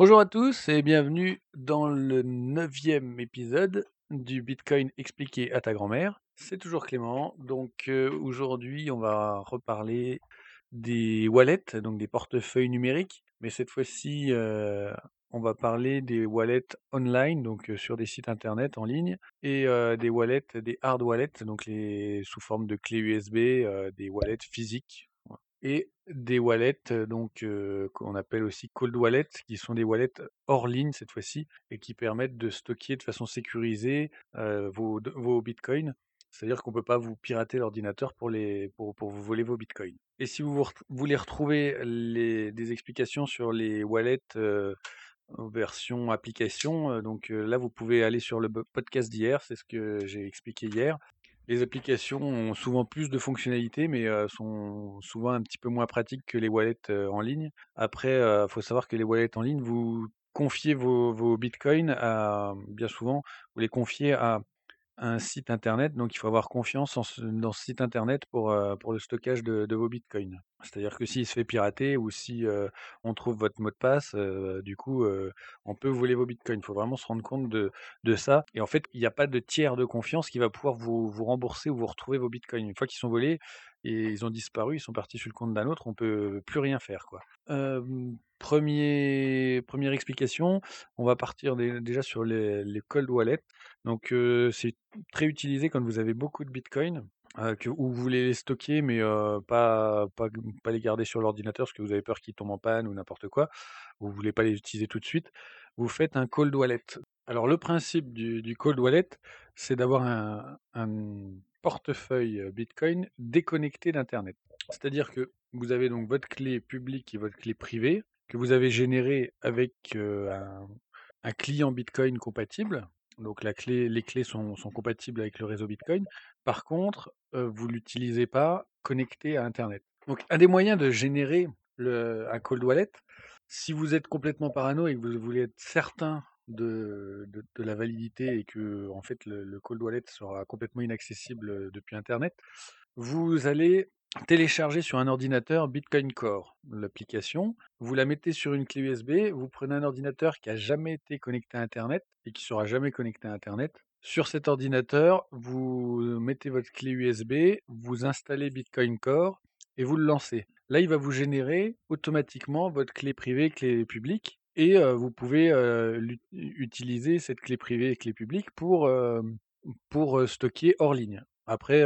Bonjour à tous et bienvenue dans le neuvième épisode du Bitcoin expliqué à ta grand-mère. C'est toujours Clément. Donc euh, aujourd'hui, on va reparler des wallets, donc des portefeuilles numériques. Mais cette fois-ci, euh, on va parler des wallets online, donc euh, sur des sites internet en ligne, et des wallets, des hard wallets, donc sous forme de clés USB, des wallets physiques. Et des wallets, donc qu'on appelle aussi cold wallets, qui sont des wallets hors ligne cette fois-ci, et qui permettent de stocker de façon sécurisée vos, vos bitcoins. C'est-à-dire qu'on ne peut pas vous pirater l'ordinateur pour, pour, pour vous voler vos bitcoins. Et si vous voulez retrouver les, des explications sur les wallets version application, donc là vous pouvez aller sur le podcast d'hier, c'est ce que j'ai expliqué hier. Les applications ont souvent plus de fonctionnalités, mais sont souvent un petit peu moins pratiques que les wallets en ligne. Après, il faut savoir que les wallets en ligne, vous confiez vos, vos bitcoins à, bien souvent, vous les confiez à un site internet, donc il faut avoir confiance dans ce site internet pour, euh, pour le stockage de, vos bitcoins. C'est-à-dire que s'il se fait pirater ou si euh, on trouve votre mot de passe, euh, du coup, on peut voler vos bitcoins. Il faut vraiment se rendre compte de, de ça. Et en fait, il n'y a pas de tiers de confiance qui va pouvoir vous, vous rembourser ou vous retrouver vos bitcoins. Une fois qu'ils sont volés et ils ont disparu, ils sont partis sur le compte d'un autre, on peut plus rien faire, quoi. Premier, première explication, on va partir dé- déjà sur les, cold wallets. Donc, c'est très utilisé quand vous avez beaucoup de bitcoins, euh, que, ou vous voulez les stocker, mais pas, les garder sur l'ordinateur parce que vous avez peur qu'ils tombent en panne ou n'importe quoi, ou vous voulez pas les utiliser tout de suite. Vous faites un cold wallet. Alors, le principe du cold wallet, c'est d'avoir un, portefeuille Bitcoin déconnecté d'Internet. C'est-à-dire que vous avez donc votre clé publique et votre clé privée que vous avez générée avec un, client Bitcoin compatible. Donc les clés sont, compatibles avec le réseau Bitcoin. Par contre, euh, vous l'utilisez pas connecté à Internet. Donc un des moyens de générer un cold wallet, si vous êtes complètement parano et que vous voulez être certain de, la validité et que en fait le, le cold wallet sera complètement inaccessible depuis Internet, vous allez télécharger sur un ordinateur Bitcoin Core, l'application. Vous la mettez sur une clé USB. Vous prenez un ordinateur qui a jamais été connecté à Internet et qui sera jamais connecté à Internet. Sur cet ordinateur, vous mettez votre clé USB, vous installez Bitcoin Core et vous le lancez. Là, il va vous générer automatiquement votre clé privée, clé publique, et vous pouvez utiliser cette clé privée et clé publique pour, pour stocker hors ligne. Après,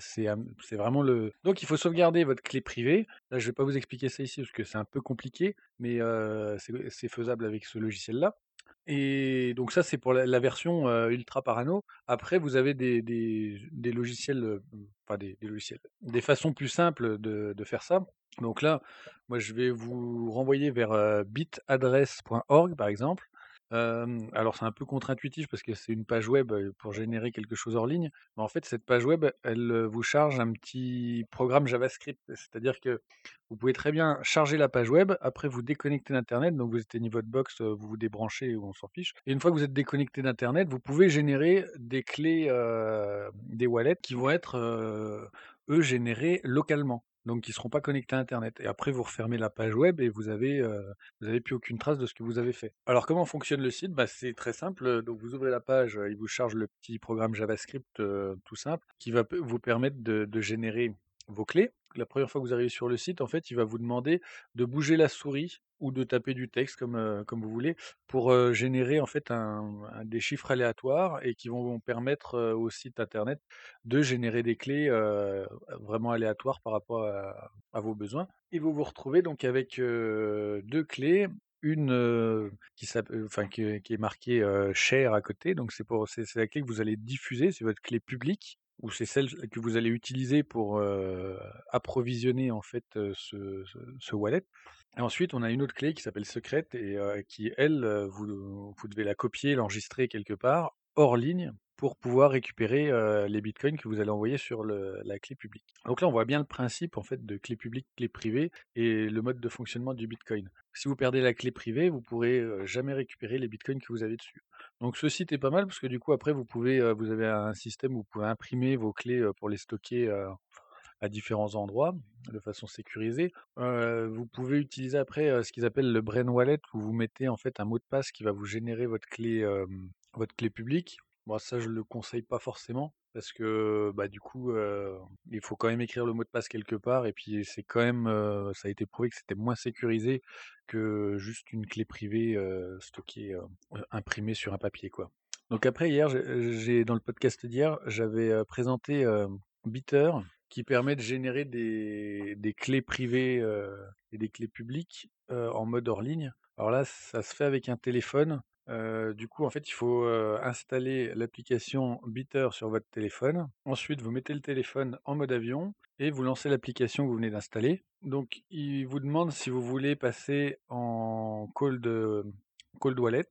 c'est vraiment le. Donc, il faut sauvegarder votre clé privée. Là, je vais pas vous expliquer ça ici parce que c'est un peu compliqué, mais c'est faisable avec ce logiciel-là. Et donc ça, c'est pour la, version ultra parano. Après, vous avez des, des, logiciels, enfin des, des logiciels, des façons plus simples de, de faire ça. Donc là, moi, je vais vous renvoyer vers bitadresse.org, par exemple. Alors c'est un peu contre-intuitif parce que c'est une page web pour générer quelque chose hors ligne. Mais en fait, cette page web, elle vous charge un petit programme JavaScript. C'est-à-dire que vous pouvez très bien charger la page web, après vous déconnecter d'Internet, donc vous éteignez votre box, vous vous débranchez ou on s'en fiche. Et une fois que vous êtes déconnecté d'Internet, vous pouvez générer des clés, des wallets qui vont être, eux, générés localement. Donc, qui ne seront pas connectés à Internet. Et après, vous refermez la page web et vous avez, euh, vous n'avez plus aucune trace de ce que vous avez fait. Alors, comment fonctionne le site? Bah, C'est très simple. Donc, vous ouvrez la page, euh, il vous charge le petit programme JavaScript euh, tout simple qui va vous permettre de générer vos clés. La première fois que vous arrivez sur le site, en fait, il va vous demander de bouger la souris ou de taper du texte comme, euh, vous voulez pour euh, générer en fait des chiffres aléatoires et qui vont permettre euh, au site internet de générer des clés vraiment aléatoires par rapport à, vos besoins. Et vous vous retrouvez donc avec deux clés une qui, est marquée euh, share à côté, donc c'est la clé que vous allez diffuser, c'est votre clé publique ou c'est celle que vous allez utiliser pour approvisionner en fait ce, wallet? Et ensuite, on a une autre clé qui s'appelle secrète et qui, elle, vous, devez la copier, l'enregistrer quelque part hors ligne pour pouvoir récupérer les bitcoins que vous allez envoyer sur la clé publique. Donc là, on voit bien le principe en fait de clé publique, clé privée et le mode de fonctionnement du bitcoin. Si vous perdez la clé privée, vous pourrez jamais récupérer les bitcoins que vous avez dessus. Donc ce site est pas mal parce que du coup après vous pouvez, vous avez un système où vous pouvez imprimer vos clés pour les stocker à différents endroits de façon sécurisée. Vous pouvez utiliser après, ce qu'ils appellent le Brain Wallet où vous mettez en fait un mot de passe qui va vous générer votre clé, votre clé publique. Moi ça je le conseille pas forcément parce que, bah, du coup, il faut quand même écrire le mot de passe quelque part et puis c'est quand même, ça a été prouvé que c'était moins sécurisé que juste une clé privée, stockée, imprimée sur un papier, quoi. Donc après hier, j'ai dans le podcast d'hier, j'avais, présenté, Bitter qui permet de générer des clés privées, et des clés publiques, en mode hors ligne. Alors là, ça se fait avec un téléphone. Du coup, en fait, il faut, installer l'application Bitter sur votre téléphone. Ensuite, vous mettez le téléphone en mode avion et vous lancez l'application que vous venez d'installer. Donc il vous demande si vous voulez passer en cold, heu, cold wallet.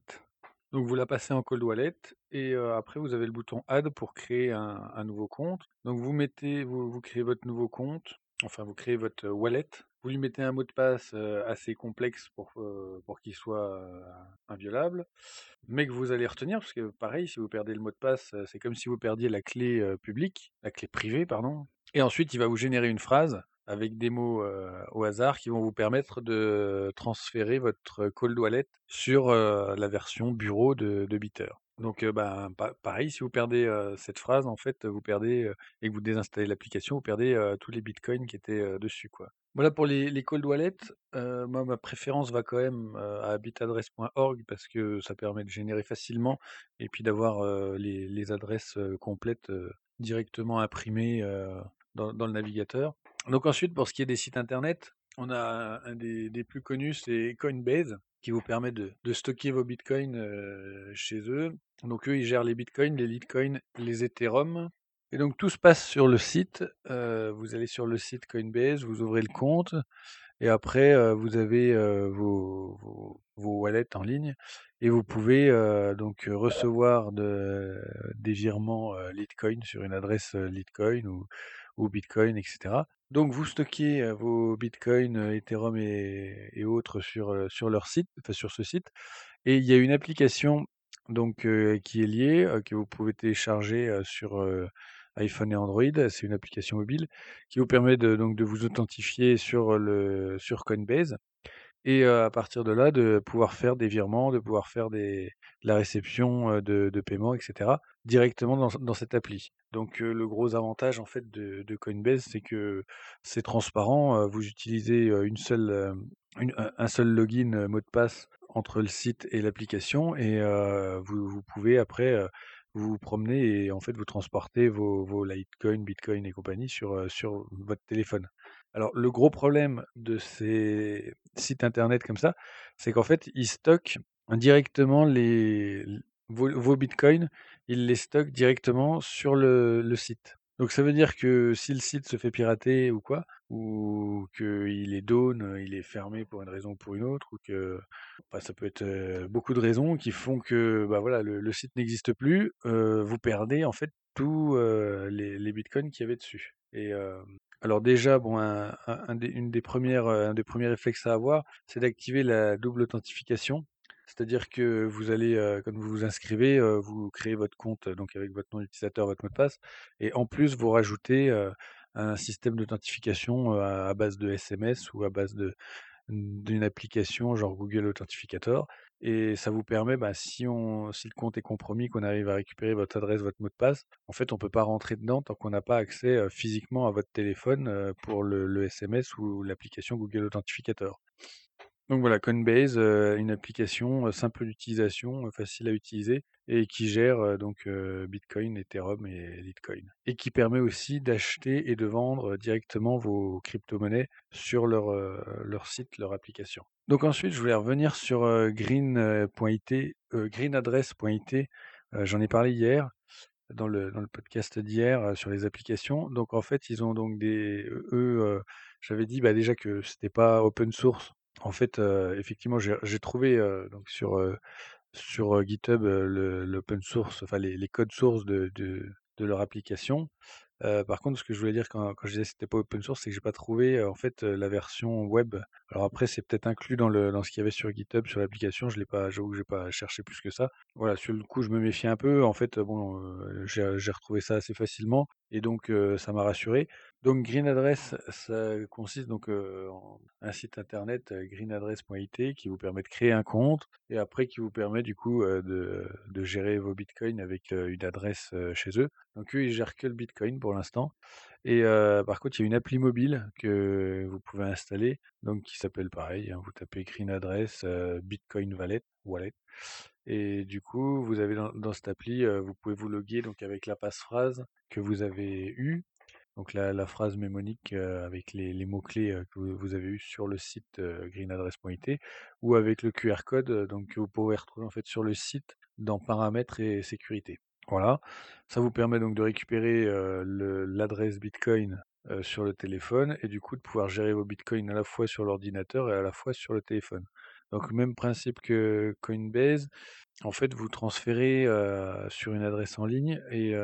Donc vous la passez en cold wallet et après vous avez le bouton add pour créer un un nouveau compte. Donc vous mettez vous vous créez votre nouveau compte, enfin vous créez votre wallet, vous lui mettez un mot de passe, assez complexe pour, qu'il soit, inviolable, mais que vous allez retenir parce que pareil, si vous perdez le mot de passe, c'est comme si vous perdiez la clé, publique, la clé privée pardon et ensuite il va vous générer une phrase avec des mots, au hasard qui vont vous permettre de transférer votre cold wallet sur, la version bureau de de. Donc pa pareil, si vous perdez, cette phrase, en fait, vous perdez, et que vous désinstallez l'application, vous perdez, tous les bitcoins qui étaient, dessus. Voilà pour les les cold moi ma préférence va quand même, à bitadresse.org parce que ça permet de générer facilement et puis d'avoir, les adresses, complètes, directement imprimées, dans le navigateur. Donc ensuite, pour ce qui est des sites internet, on a un des plus connus, c'est Coinbase, qui vous permet de stocker vos bitcoins, heu, chez eux. Donc eux, ils gèrent les bitcoins, les litecoins, les Ethereum et donc tout se passe sur le site. Heu, vous allez sur le site Coinbase, vous ouvrez le compte et après, vous avez, vos wallets en ligne et vous pouvez, donc recevoir de des virements, Litecoin sur une adresse, Litecoin ou Bitcoin et cetera. Donc vous stockez, vos bitcoins, heu, Ethereum et et autres sur, sur leur site, enfin sur ce site et il y a une application donc qui est liée, que vous pouvez télécharger, sur, iPhone et Android. C'est une application mobile qui vous permet de donc de vous authentifier sur le sur Coinbase et à partir de là, de pouvoir faire des virements, de pouvoir faire des de la réception, de paiements et cetera, directement dans dans cette appli. Donc le gros avantage en fait de Coinbase, c'est que c'est transparent, vous utilisez, un seul login, mot de passe entre le site et l'application et vous pouvez après, vous vous promener et en fait vous transportez vos vos Litecoin, Bitcoin et compagnie sur, heu, sur votre téléphone. Alors le gros problème de ces sites internet comme ça, c'est qu'en fait, ils stockent directement les vos vos bitcoins, ils les stockent directement sur le le site. Donc ça veut dire que si le site se fait pirater ou quoi, ou qu'il est down, il est fermé pour une raison ou pour une autre ou que bah, ça peut être, beaucoup de raisons qui font que, bah, voilà, le site n'existe plus, vous perdez en fait tous, les bitcoins qu'il y avait dessus et alors déjà, bon, un des une des premières, un des premiers réflexes à avoir, c'est d'activer la double authentification. C'est-à-dire que vous allez, quand vous vous inscrivez, heu, vous créez votre compte, heu, donc avec votre nom d'utilisateur, votre mot de passe et en plus vous rajoutez, un système d'authentification, à base de SMS ou à base de d'une application genre Google Authentificator et ça vous permet, bah, si on si le compte est compromis, qu'on arrive à récupérer votre adresse, votre mot de passe, en fait, on peut pas rentrer dedans tant qu'on n'a pas accès, physiquement à votre téléphone, pour le le SMS ou l'application Google Authentificator. Donc voilà, Coinbase, une application, simple d'utilisation, facile à utiliser et qui gère, donc Bitcoin, Ethereum et Litecoin et qui permet aussi d'acheter et de vendre, directement vos cryptomonnaies sur leur, leur site, leur application. Donc ensuite, je voulais revenir sur, heu, Green, heu, .it, heu, greenaddress.it, j'en ai parlé hier dans le dans le podcast d'hier, sur les applications. Donc en fait, ils ont donc des eux, j'avais dit, bah, déjà que c'était pas open source. En fait, effectivement, j'ai trouvé, donc sur, sur, GitHub, source, enfin les les codes sources de de leur application. Par contre, ce que je voulais dire quand quand je disais que c'était pas open source, c'est que j'ai pas trouvé, en fait, la version web. Alors après, c'est peut-être inclus dans le dans ce qu'il y avait sur GitHub, sur l'application, je l'ai pas j'avoue que pas cherché plus que ça. Voilà, sur le coup, je me méfiais un peu. En fait, bon, j'ai retrouvé ça assez facilement et donc ça m'a rassuré. Donc Green Address, ça consiste donc en un site internet greenaddress.it qui vous permet de créer un compte et après qui vous permet du coup de, gérer vos bitcoins avec une adresse chez eux. Donc eux ils gèrent que le bitcoin pour l'instant. Et par contre il y a une appli mobile que vous pouvez installer donc qui s'appelle pareil. hein, vous tapez Green Address Bitcoin Wallet Wallet et du coup vous avez dans, dans cette appli vous pouvez vous loguer donc avec la passphrase que vous avez eue donc la, phrase mémonique euh, avec les, mots-clés euh, que vous, avez eu sur le site euh, greenaddress.it ou avec le QR code euh, donc, que vous pouvez retrouver en fait sur le site dans paramètres et sécurité. Voilà, ça vous permet donc de récupérer l'adresse Bitcoin sur le téléphone et du coup de pouvoir gérer vos Bitcoins à la fois sur l'ordinateur et à la fois sur le téléphone. Donc même principe que Coinbase, en fait vous transférez sur une adresse en ligne et,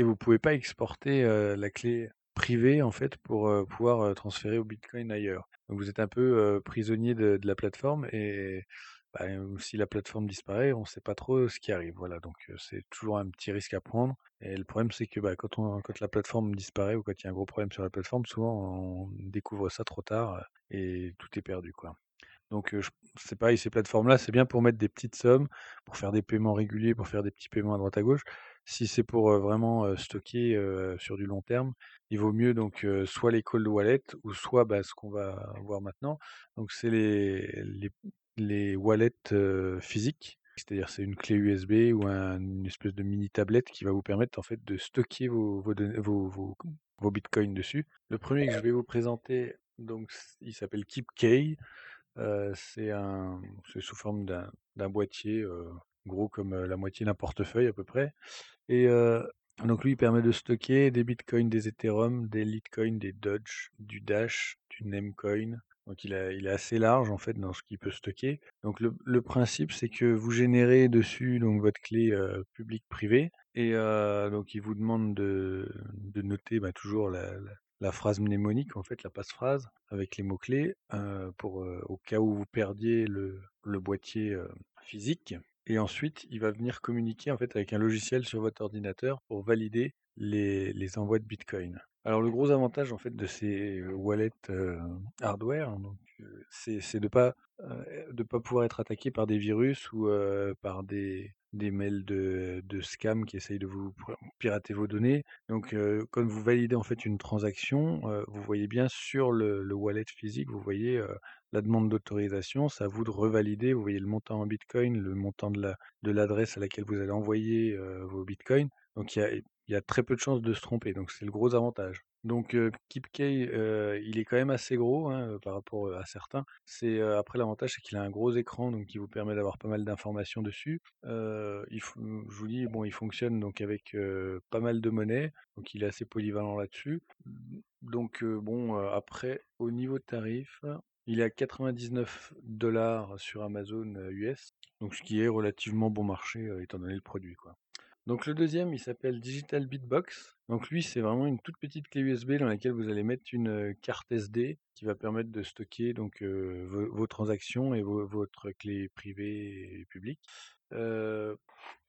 et vous pouvez pas exporter la clé privée en fait pour pouvoir transférer au Bitcoin ailleurs. Donc vous êtes un peu prisonnier de, la plateforme et bah, si la plateforme disparaît, on ne sait pas trop ce qui arrive. Voilà, donc c'est toujours un petit risque à prendre. Et le problème, c'est que bah, quand, la plateforme disparaît ou quand il y a un gros problème sur la plateforme, souvent on découvre ça trop tard et tout est perdu, quoi. Donc, c'est pareil, ces plateformes-là, c'est bien pour mettre des petites sommes, pour faire des paiements réguliers, pour faire des petits paiements à droite à gauche. Si c'est pour, heu, vraiment, heu, stocker, heu, sur du long terme, il vaut mieux donc, heu, soit les cold wallets ou soit, bah, ce qu'on va voir maintenant. Donc c'est les les les wallets, heu, physiques. C'est-à-dire c'est une clé USB ou un une espèce de mini tablette qui va vous permettre en fait de stocker vos vos données vos vos vos bitcoins dessus. Le premier que je vais vous présenter donc il s'appelle KeepKey. Heu, c'est un c'est sous forme d'un d'un boîtier, heu, gros comme, la moitié d'un portefeuille à peu près et donc lui, il permet de stocker des bitcoins, des Ethereum, des Litecoin, des Doge, du Dash, du Namecoin. Donc il est assez large en fait dans ce qu'il peut stocker. Donc le principe, c'est que vous générez dessus donc votre clé, publique-privée et donc il vous demande de noter, bah, toujours la phrase mnémonique en fait, la passphrase avec les mots-clés, heu, pour, au cas où vous perdiez le boîtier, physique et ensuite il va venir communiquer en fait avec un logiciel sur votre ordinateur pour valider les les envois de bitcoin. Alors le gros avantage en fait de ces, heu, wallets, heu, hardware donc, heu, c'est de pas, pas pouvoir être attaqué par des virus ou, par des des mails de de scam qui essayent de vous pirater vos données. Donc, heu, quand vous validez en fait une transaction, vous voyez bien sur le le wallet physique, vous voyez, heu, la demande d'autorisation, c'est à vous de revalider. Vous voyez le montant en bitcoin, le montant de la de l'adresse à laquelle vous allez envoyer, heu, vos bitcoins. Donc il y a y a très peu de chances de se tromper, donc c'est le gros avantage. Donc, heu, KeepKey, heu, il est quand même assez gros, hein, par rapport, heu, à certains. C'est, après l'avantage, c'est qu'il a un gros écran, donc qui vous permet d'avoir pas mal d'informations dessus. F je vous dis, bon, il fonctionne donc avec, pas mal de monnaie, donc il est assez polyvalent là-dessus. Donc, heu, bon, après au niveau tarif, il est à 99 sur Amazon, US, donc ce qui est relativement bon marché, heu, étant donné le produit. Donc le deuxième, il s'appelle Digital Bitbox. Donc lui, c'est vraiment une toute petite clé USB dans laquelle vous allez mettre une euh, carte SD qui va permettre de stocker donc euh, vos, transactions et vos- votre clé privée et publique. Euh,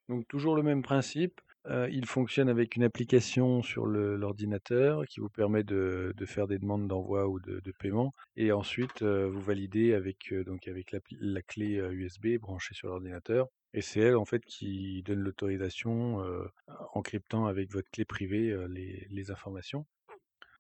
donc toujours le même principe. Il fonctionne avec une application sur l'ordinateur qui vous permet de, faire des demandes d'envoi ou de, paiement. Et ensuite, vous validez avec, avec la clé USB branchée sur l'ordinateur. Et c'est elle en fait qui donne l'autorisation en cryptant avec votre clé privée les, informations.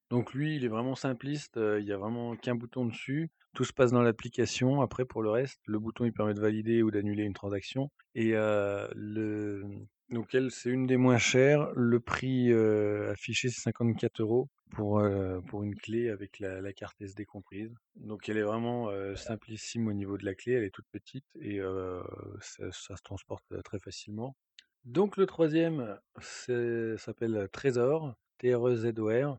Donc lui, il est vraiment simpliste, il y a vraiment qu'un bouton dessus. Tout se passe dans l'application. Après pour le reste, le bouton, il permet de valider ou d'annuler une transaction et le donc elle, c'est une des moins chères. Le prix, affiché, c'est 54 € pour, heu, pour une clé avec la carte SD comprise. Donc elle est vraiment, simplissime au niveau de la clé, elle est toute petite et ça ça se transporte, très facilement. Donc le troisième, s'appelle Trezor, T-R-E-Z-O-R.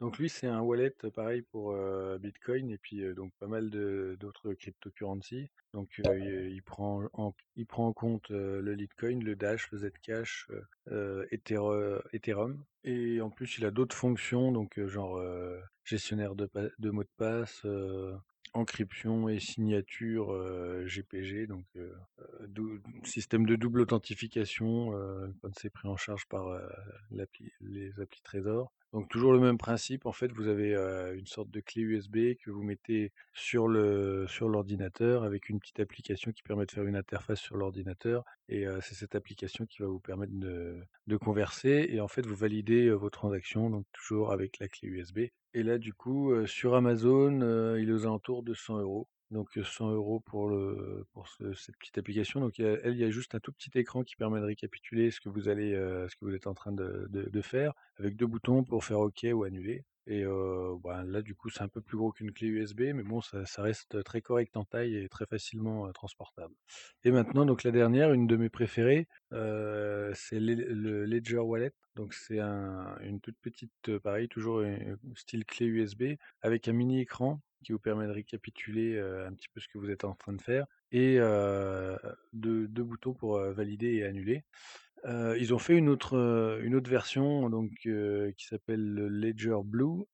Donc lui, c'est un wallet euh, pareil pour euh, Bitcoin et puis euh, donc pas mal de d'autres cryptocurrencies. Donc il, il prend en, il prend en compte le Litecoin, le Dash, le Zcash, Ether- Ethereum. Et en plus, il a d'autres fonctions, donc genre gestionnaire de, mots de passe, encryption et signature euh, GPG. Donc euh, système de double authentification, quand c'est pris en charge par, l'appli les applis Trésor. Donc toujours le même principe, en fait, vous avez, heu, une sorte de clé USB que vous mettez sur le sur l'ordinateur avec une petite application qui permet de faire une interface sur l'ordinateur et c'est cette application qui va vous permettre de converser et en fait, vous validez, vos transactions, donc toujours avec la clé USB et là, du coup, sur Amazon, il est aux alentours de 100 euros. Donc, heu, 100 euros pour le pour ce cette petite application. Donc, il y a elle, il y a juste un tout petit écran qui permet de récapituler ce que vous allez, ce que vous êtes en train de de faire, avec 2 boutons pour faire OK ou annuler et ben, là, du coup, c'est un peu plus gros qu'une clé USB, mais bon, ça reste très correct en taille et très facilement, transportable. Et maintenant, donc la dernière, une de mes préférées, c'est le le Ledger Wallet. Donc c'est un une toute petite, pareil, toujours, style clé USB avec un mini écran qui vous permet de récapituler, un petit peu ce que vous êtes en train de faire et heu, 2- 2 boutons pour, valider et annuler. Heu, ils ont fait une autre, heu, une autre version donc, heu, qui s'appelle le Ledger Blue,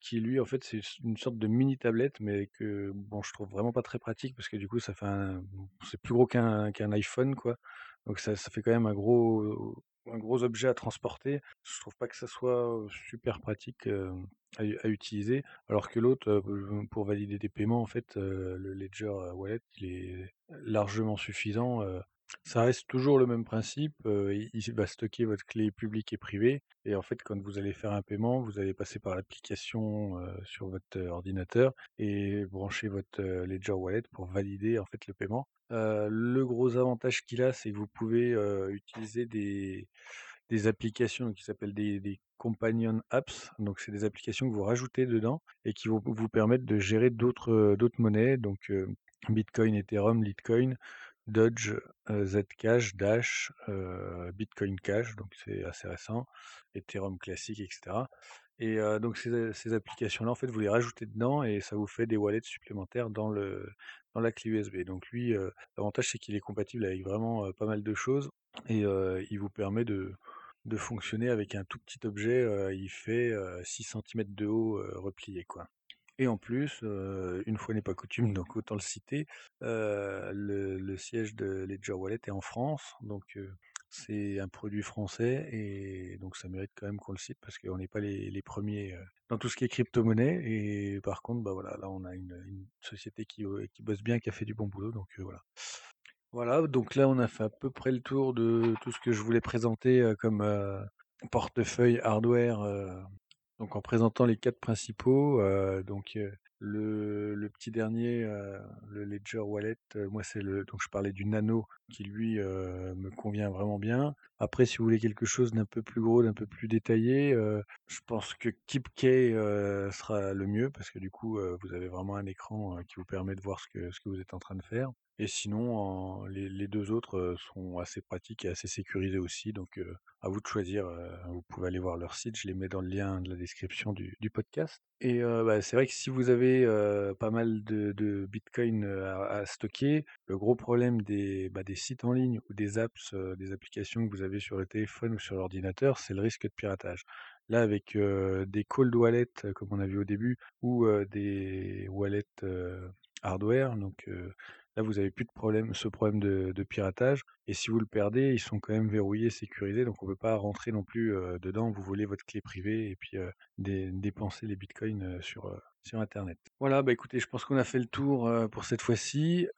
qui lui, en fait, c'est une sorte de mini tablette, mais que bon, je trouve vraiment pas très pratique parce que du coup, ça fait c'est plus gros qu'un qu'un iPhone, quoi. Donc ça ça fait quand même un gros un gros objet à transporter. Je trouve pas que ça soit, super pratique, à utiliser. Alors que l'autre, pour valider des paiements, en fait, le Ledger Wallet, il est largement suffisant. Ça reste toujours le même principe, il va stocker votre clé publique et privée et en fait, quand vous allez faire un paiement, vous allez passer par l'application, sur votre ordinateur et brancher votre, Ledger Wallet pour valider, en fait, le paiement. Le gros avantage qu'il a, c'est que vous pouvez, utiliser des applications qui s'appellent des companion apps. Donc c'est des applications que vous rajoutez dedans et qui vont vous permettre de gérer d'autres, monnaies donc, Bitcoin, Ethereum, Litecoin, Doge, heu, Zcash, Dash, heu, Bitcoin Cash, donc c'est assez récent, Ethereum classique et cetera et heu, donc ces applications-là, en fait, vous les rajoutez dedans et ça vous fait des wallets supplémentaires dans la clé USB. Donc lui, l'avantage, c'est qu'il est compatible avec vraiment, pas mal de choses et il vous permet de fonctionner avec un tout petit objet, il fait, heu, 6 centimètres de haut, replié, quoi et en plus, une fois n'est pas coutume, donc autant le citer, le siège de Ledger Wallet est en France, donc, c'est un produit français et donc ça mérite quand même qu'on le cite parce qu'on n'est pas les les 1ers, heu, dans tout ce qui est crypto-monnaie et par contre, bah, voilà, là, on a une une société qui, qui bosse bien, qui a fait du bon boulot, donc, voilà. Voilà, donc là, on a fait à peu près le tour de tout ce que je voulais présenter, comme, portefeuille hardware, donc en présentant les 4 principaux, heu, donc, heu, le petit dernier, heu, le Ledger Wallet, moi, c'est le donc je parlais du Nano qui lui, me convient vraiment bien. Après, si vous voulez quelque chose d'un peu plus gros, d'un peu plus détaillé, je pense que KeepKey, sera le mieux parce que du coup, vous avez vraiment un écran, qui vous permet de voir ce que vous êtes en train de faire et sinon, les 2 autres, heu, sont assez pratiques et assez sécurisés aussi donc, heu, à vous de choisir, heu, vous pouvez aller voir leur site, je les mets dans le lien de la description du podcast et bah, c'est vrai que si vous avez, pas mal de de Bitcoin, à stocker, le gros problème des, bah, des sites en ligne ou des apps, des applications que vous avez sur le téléphone ou sur l'ordinateur, c'est le risque de piratage. Là, avec, des cold wallets comme on a vu au début ou, des wallets, hardware donc, là, vous avez plus de problème ce problème de piratage et si vous le perdez, ils sont quand même verrouillés, sécurisés donc on peut pas rentrer non plus, heu, dedans, vous voler votre clé privée et puis, dé dépenser les bitcoins, heu, sur, sur internet. Voilà, bah, écoutez, je pense qu'on a fait le tour, pour cette fois-ci.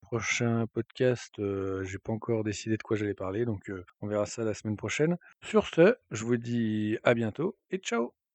Prochain podcast, j'ai pas encore décidé de quoi j'allais parler donc, on verra ça la semaine prochaine. Sur ce, je vous dis à bientôt et ciao!